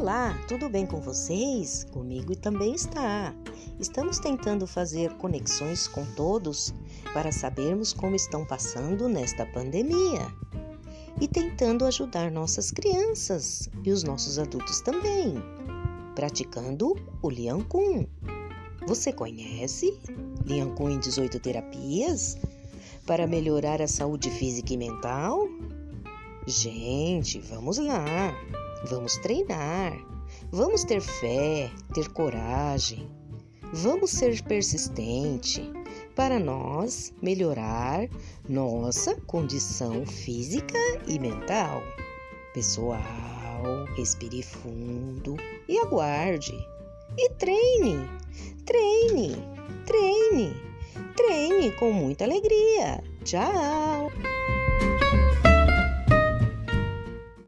Olá, tudo bem com vocês? Comigo também está. Estamos tentando fazer conexões com todos para sabermos como estão passando nesta pandemia e tentando ajudar nossas crianças e os nossos adultos também, praticando o Lian Kun. Você conhece Lian Kun em 18 terapias para melhorar a saúde física e mental? Gente, vamos lá! Vamos treinar, vamos ter fé, ter coragem, vamos ser persistente para nós melhorar nossa condição física e mental. Pessoal, respire fundo e aguarde. E treine, treine, treine, treine com muita alegria. Tchau!